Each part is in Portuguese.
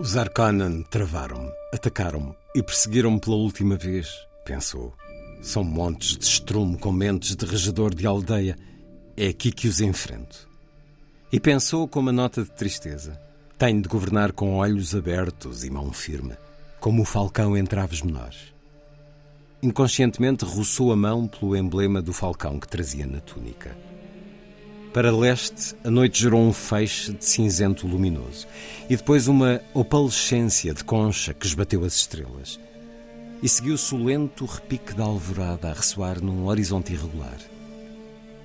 Os Arcanan travaram-me, atacaram-me e perseguiram-me pela última vez, pensou. São montes de estrume com mentes de regedor de aldeia é aqui que os enfrento. E pensou com uma nota de tristeza: tenho de governar com olhos abertos e mão firme, como o falcão entre aves menores. Inconscientemente roçou a mão pelo emblema do falcão que trazia na túnica. Para leste, a noite gerou um feixe de cinzento luminoso e depois uma opalescência de concha que esbateu as estrelas. E seguiu-se o lento repique da alvorada a ressoar num horizonte irregular.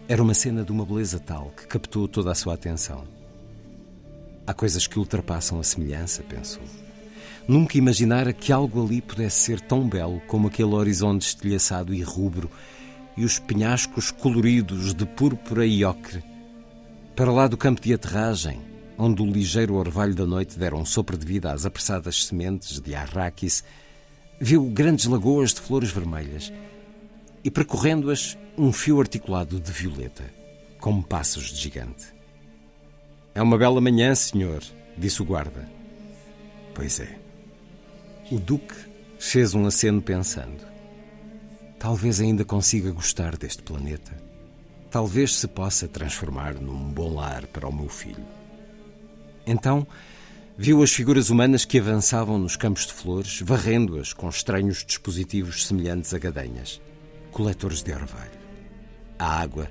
Era uma cena de uma beleza tal que captou toda a sua atenção. Há coisas que ultrapassam a semelhança, pensou. Nunca imaginara que algo ali pudesse ser tão belo como aquele horizonte estilhaçado e rubro e os penhascos coloridos de púrpura e ocre. Para lá do campo de aterragem, onde o ligeiro orvalho da noite dera um sopro de vida às apressadas sementes de arraquis, viu grandes lagoas de flores vermelhas e, percorrendo-as, um fio articulado de violeta, como passos de gigante. É uma bela manhã, senhor, disse o guarda. Pois é. O Duque fez um aceno pensando. Talvez ainda consiga gostar deste planeta. Talvez se possa transformar num bom lar para o meu filho. Então, viu as figuras humanas que avançavam nos campos de flores, varrendo-as com estranhos dispositivos semelhantes a gadanhas coletores de orvalho. A água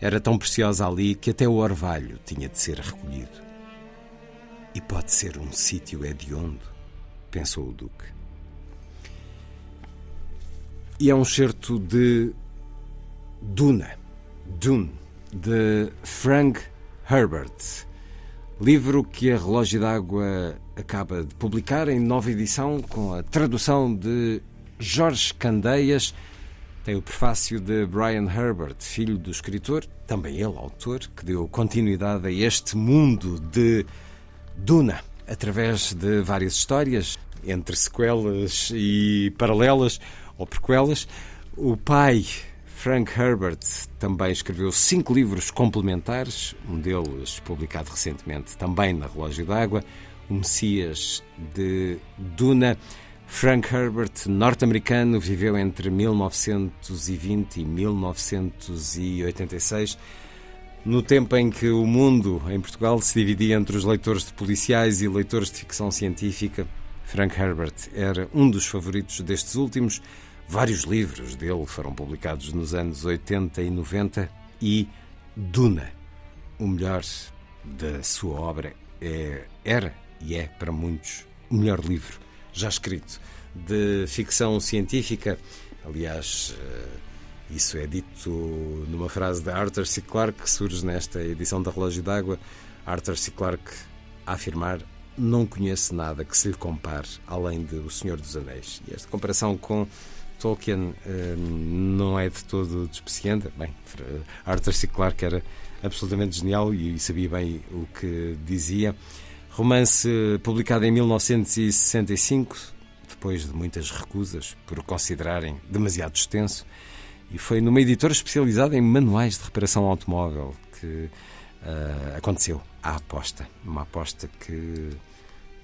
era tão preciosa ali que até o orvalho tinha de ser recolhido. E pode ser um sítio hediondo, pensou o Duque. E é um certo de Duna, Dune, de Frank Herbert, livro que a Relógio d'Água acaba de publicar em nova edição com a tradução de Jorge Candeias tem o prefácio de Brian Herbert, filho do escritor, também ele autor, que deu continuidade a este mundo de Duna, através de várias histórias, entre sequelas e paralelas ou prequelas. O pai, Frank Herbert, também escreveu cinco livros complementares, um deles publicado recentemente também na Relógio d'Água, O Messias de Duna. Frank Herbert, norte-americano, viveu entre 1920 e 1986. No tempo em que o mundo em Portugal se dividia entre os leitores de policiais e leitores de ficção científica, Frank Herbert era um dos favoritos destes últimos. Vários livros dele foram publicados nos anos 80 e 90 e Duna, o melhor da sua obra, é, era e é para muitos o melhor livro já escrito de ficção científica. Aliás, eh, isso é dito numa frase de Arthur C. Clarke que surge nesta edição da Relógio d'Água. Arthur C. Clarke a afirmar não conhece nada que se lhe compare além de O Senhor dos Anéis. E esta comparação com Tolkien eh, não é de todo despeciente. Bem, Arthur C. Clarke era absolutamente genial e sabia bem o que dizia. Romance publicado em 1965, depois de muitas recusas por o considerarem demasiado extenso, e foi numa editora especializada em manuais de reparação automóvel que uh, aconteceu a aposta. Uma aposta que,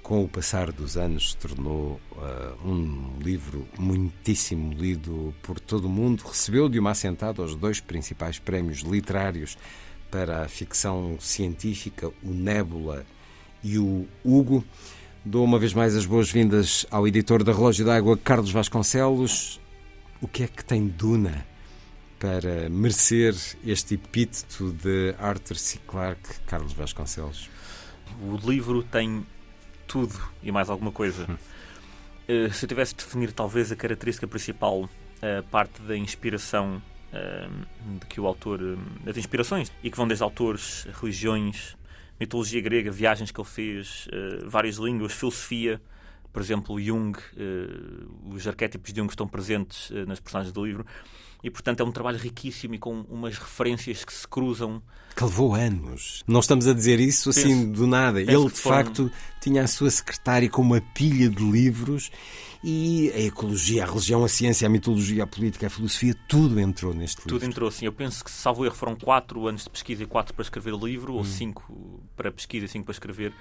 com o passar dos anos, se tornou uh, um livro muitíssimo lido por todo o mundo. Recebeu de uma assentada os dois principais prémios literários para a ficção científica, o Nébula e o Hugo. Dou uma vez mais as boas-vindas ao editor da Relógio d'Água, Carlos Vasconcelos. O que é que tem Duna para merecer este epíteto de Arthur C. Clarke, Carlos Vasconcelos? O livro tem tudo e mais alguma coisa. Hum. Uh, se eu tivesse de definir talvez a característica principal, a parte da inspiração uh, de que o autor, das inspirações, e que vão desde autores, religiões, mitologia grega, viagens que ele fez, várias línguas, filosofia, por exemplo, Jung, uh, os arquétipos de Jung estão presentes uh, nas personagens do livro. E, portanto, é um trabalho riquíssimo e com umas referências que se cruzam. Que levou anos. Não estamos a dizer isso assim penso, do nada. Ele, de foram... facto, tinha a sua secretária com uma pilha de livros e a ecologia, a religião, a ciência, a mitologia, a política, a filosofia, tudo entrou neste livro. Tudo entrou, sim. Eu penso que, salvo erro, foram quatro anos de pesquisa e quatro para escrever o livro, hum. ou cinco para pesquisa e cinco para escrever.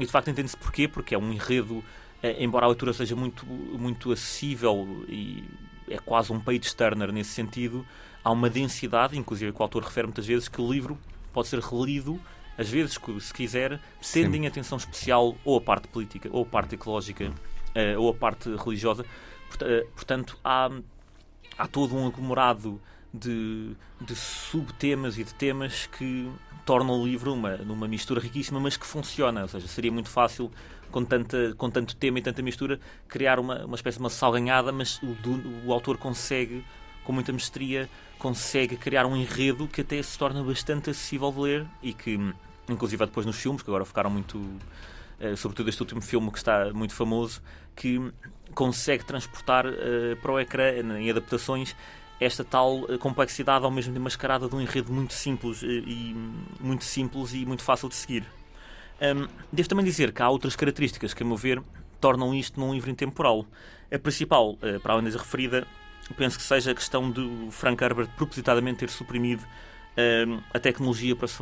E, de facto, entende-se porquê, porque é um enredo, eh, embora a leitura seja muito, muito acessível e é quase um page turner nesse sentido, há uma densidade, inclusive que o autor refere muitas vezes, que o livro pode ser relido às vezes, se quiser, tendo em atenção especial ou a parte política, ou a parte ecológica, uh, ou a parte religiosa. Eh, portanto, há, há todo um aglomerado de, de subtemas e de temas que tornam o livro uma, uma mistura riquíssima, mas que funciona. Ou seja, seria muito fácil com, tanta, com tanto tema e tanta mistura, criar uma, uma espécie de uma salganhada, mas o, o autor consegue, com muita mestria, consegue criar um enredo que até se torna bastante acessível de ler e que, inclusive depois nos filmes, que agora ficaram muito. Uh, sobretudo este último filme que está muito famoso, que consegue transportar uh, para o ecrã, em adaptações, esta tal eh, complexidade ao mesmo tempo mascarada de um enredo muito simples e muito simples e muito fácil de seguir. Um, devo também dizer que há outras características que, a meu ver, tornam isto num livro intemporal. A principal, uh, para além da referida, penso que seja a questão de Frank Herbert propositadamente ter suprimido a tecnologia para se,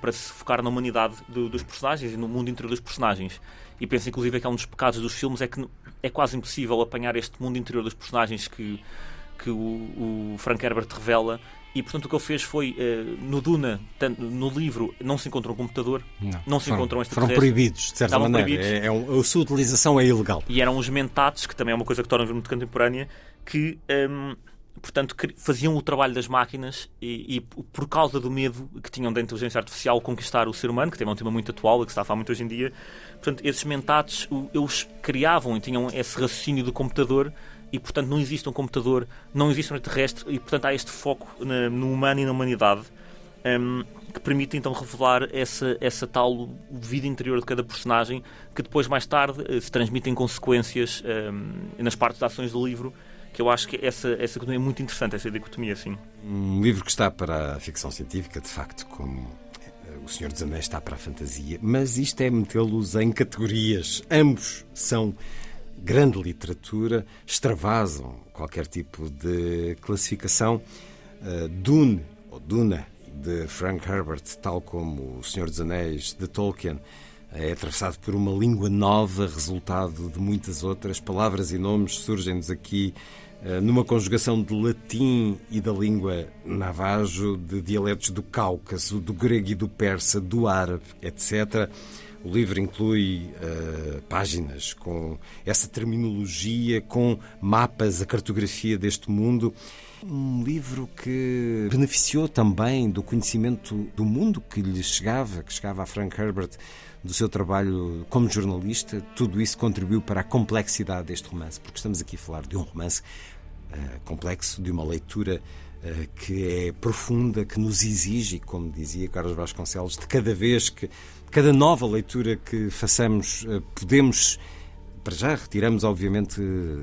para se, focar na humanidade do, dos personagens e no mundo interior dos personagens. E penso, inclusive, que é um dos pecados dos filmes é que é quase impossível apanhar este mundo interior dos personagens que, que o, o Frank Herbert revela e portanto o que ele fez foi uh, no Duna, tanto, no livro, não se encontra um computador, não, não se foram, encontram Foram proibidos, de certa Estavam maneira. É, é um, a sua utilização é ilegal. E eram os mentates, que também é uma coisa que torna o muito contemporânea, que um, portanto faziam o trabalho das máquinas e, e, por causa do medo que tinham da inteligência artificial conquistar o ser humano, que também é um tema muito atual e que se está a falar muito hoje em dia, portanto esses mentates eles criavam e tinham esse raciocínio do computador e, portanto, não existe um computador, não existe um extraterrestre e, portanto, há este foco na, no humano e na humanidade um, que permite então revelar essa, essa tal vida interior de cada personagem que depois, mais tarde, eh, se transmite em consequências um, nas partes das ações do livro que eu acho que essa, essa é muito interessante, essa dicotomia, assim. Um livro que está para a ficção científica, de facto, como eh, O Senhor dos Anéis está para a fantasia, mas isto é metê-los em categorias. Ambos são grande literatura, extravasam qualquer tipo de classificação. Uh, Dune, ou Duna, de Frank Herbert, tal como O Senhor dos Anéis, de Tolkien, é atravessado por uma língua nova, resultado de muitas outras. Palavras e nomes surgem-nos aqui uh, numa conjugação de latim e da língua navajo, de dialetos do Cáucaso, do grego e do persa, do árabe, etc. O livro inclui uh, páginas com essa terminologia, com mapas, a cartografia deste mundo. Um livro que beneficiou também do conhecimento do mundo que lhe chegava, que chegava a Frank Herbert, do seu trabalho como jornalista. Tudo isso contribuiu para a complexidade deste romance, porque estamos aqui a falar de um romance uh, complexo, de uma leitura que é profunda, que nos exige, como dizia Carlos Vasconcelos, de cada vez que cada nova leitura que façamos, eh, podemos. Para já retiramos, obviamente,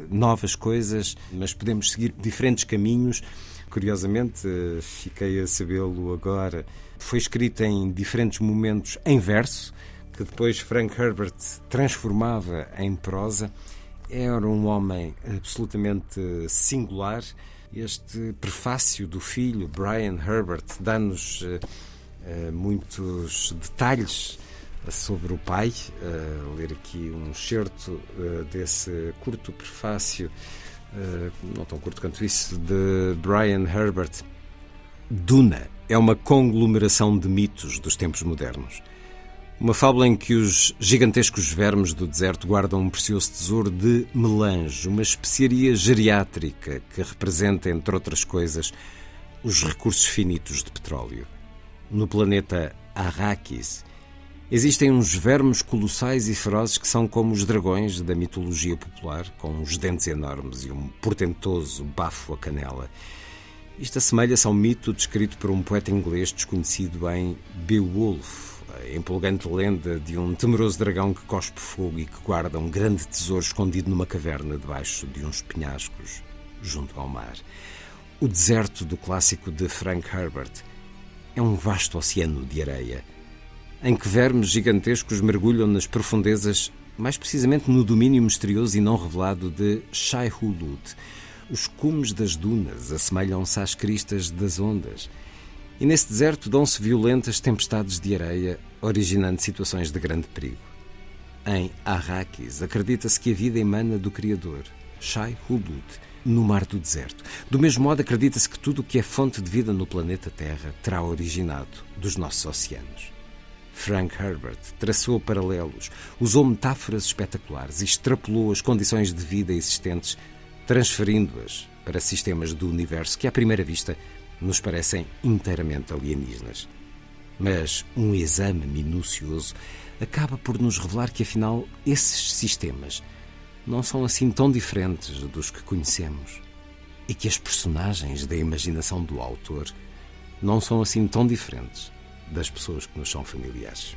novas coisas, mas podemos seguir diferentes caminhos. Curiosamente, eh, fiquei a sabê-lo agora. Foi escrita em diferentes momentos em verso, que depois Frank Herbert transformava em prosa. Era um homem absolutamente singular. Este prefácio do filho, Brian Herbert, dá-nos eh, eh, muitos detalhes sobre o pai. Uh, ler aqui um excerto uh, desse curto prefácio, não tão curto quanto isso, de Brian Herbert. Duna é uma conglomeração de mitos dos tempos modernos. Uma fábula em que os gigantescos vermes do deserto guardam um precioso tesouro de melange, uma especiaria geriátrica que representa, entre outras coisas, os recursos finitos de petróleo no planeta Arrakis, existem uns vermes colossais e ferozes que são como os dragões da mitologia popular, com uns dentes enormes e um portentoso bafo a canela. Isto assemelha-se ao mito descrito por um poeta inglês desconhecido em Beowulf, empolgante lenda de um temeroso dragão que cospe fogo e que guarda um grande tesouro escondido numa caverna debaixo de uns penhascos junto ao mar. O deserto do clássico de Frank Herbert é um vasto oceano de areia, em que vermes gigantescos mergulham nas profundezas, mais precisamente no domínio misterioso e não revelado de Shai Hulud. Os cumes das dunas assemelham-se às cristas das ondas. E nesse deserto dão-se violentas tempestades de areia, originando situações de grande perigo. Em Arrakis, acredita-se que a vida emana do Criador, Shai Hulud, no mar do deserto. Do mesmo modo, acredita-se que tudo o que é fonte de vida no planeta Terra terá originado dos nossos oceanos. Frank Herbert traçou paralelos, usou metáforas espetaculares e extrapolou as condições de vida existentes, transferindo-as para sistemas do universo que, à primeira vista, nos parecem inteiramente alienígenas. Mas um exame minucioso acaba por nos revelar que, afinal, esses sistemas não são assim tão diferentes dos que conhecemos e que as personagens da imaginação do autor não são assim tão diferentes das pessoas que nos são familiares.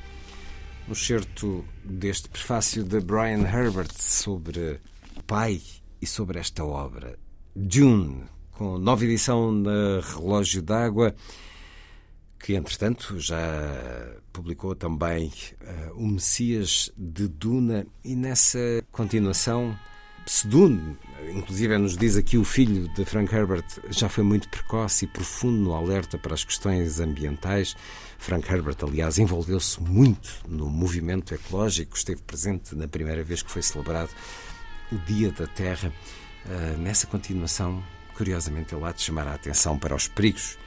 Um certo deste prefácio de Brian Herbert sobre pai e sobre esta obra, Dune, com nova edição na Relógio d'Água que entretanto já publicou também uh, O Messias de Duna e nessa continuação Sedune, inclusive nos diz aqui o filho de Frank Herbert, já foi muito precoce e profundo no alerta para as questões ambientais. Frank Herbert, aliás, envolveu-se muito no movimento ecológico, esteve presente na primeira vez que foi celebrado o Dia da Terra. Uh, nessa continuação, curiosamente, ele há de chamar a atenção para os perigos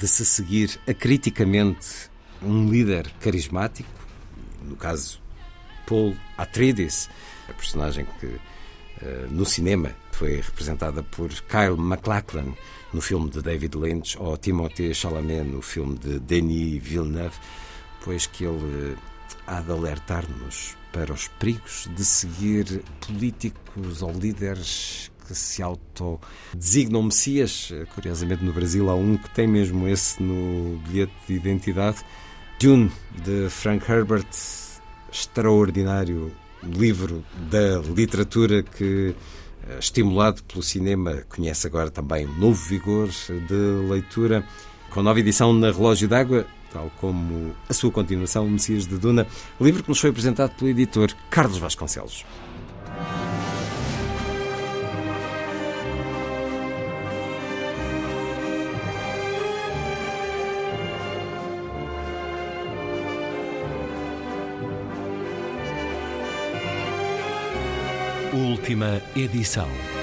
de se seguir acriticamente um líder carismático, no caso Paul Atreides, a personagem que eh, no cinema foi representada por Kyle MacLachlan no filme de David Lynch ou Timothée Chalamet no filme de Denis Villeneuve, pois que ele eh, há de alertar-nos para os perigos de seguir políticos ou líderes que se autodesignam Messias. Curiosamente, no Brasil há um que tem mesmo esse no bilhete de identidade. Dune, de Frank Herbert, extraordinário livro da literatura que, eh, estimulado pelo cinema, conhece agora também um novo vigor de leitura, com nova edição na Relógio d'Água, tal como a sua continuação, Messias de Duna, livro que nos foi apresentado pelo editor Carlos Vasconcelos. Última edição.